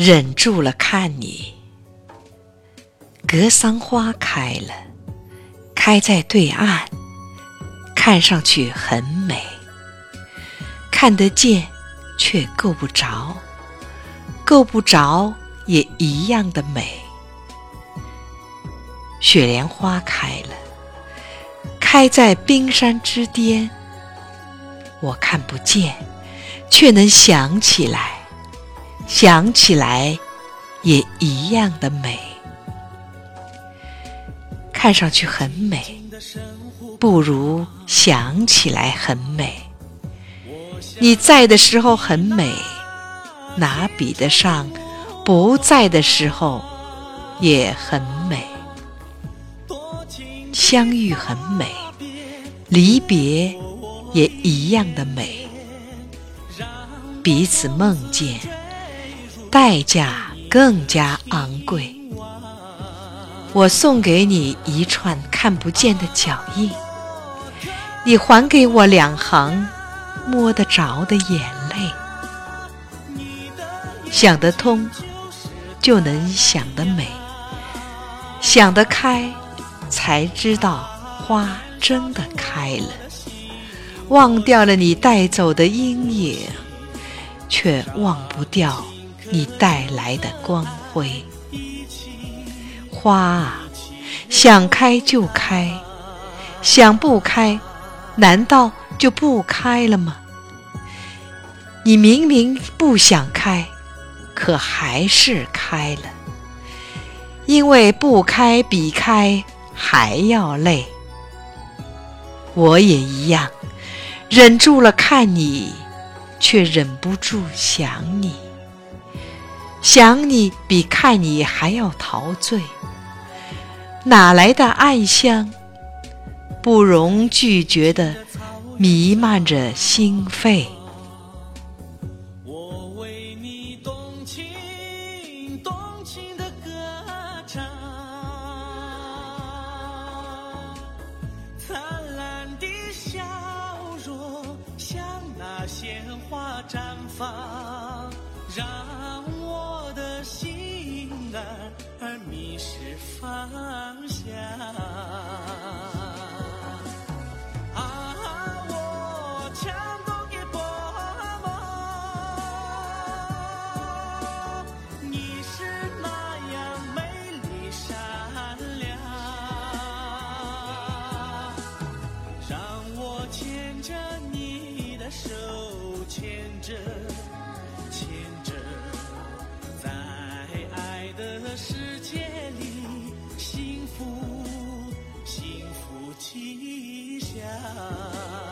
忍住了看你。格桑花开了，开在对岸，看上去很美，看得见却够不着，够不着也一样的美。雪莲花开了，开在冰山之巅，我看不见，却能想起来，想起来也一样的美。看上去很美，不如想起来很美。你在的时候很美，哪比得上不在的时候也很美？相遇很美，离别也一样的美。彼此梦见，代价更加昂贵。我送给你一串看不见的脚印，你还给我两行摸得着的眼泪。想得通，就能想得美；想得开。才知道花真的开了，忘掉了你带走的阴影，却忘不掉你带来的光辉。花啊，想开就开，想不开，难道就不开了吗？你明明不想开，可还是开了，因为不开比开。还要累，我也一样，忍住了看你，却忍不住想你。想你比看你还要陶醉。哪来的爱香不容拒绝的弥漫着心肺我为你动情动情的歌唱灿烂的笑容向那鲜花绽放让呀啊，我亲爱的爸妈，你是那样美丽善良，让我牵着你的手，牵着。福，幸福吉祥。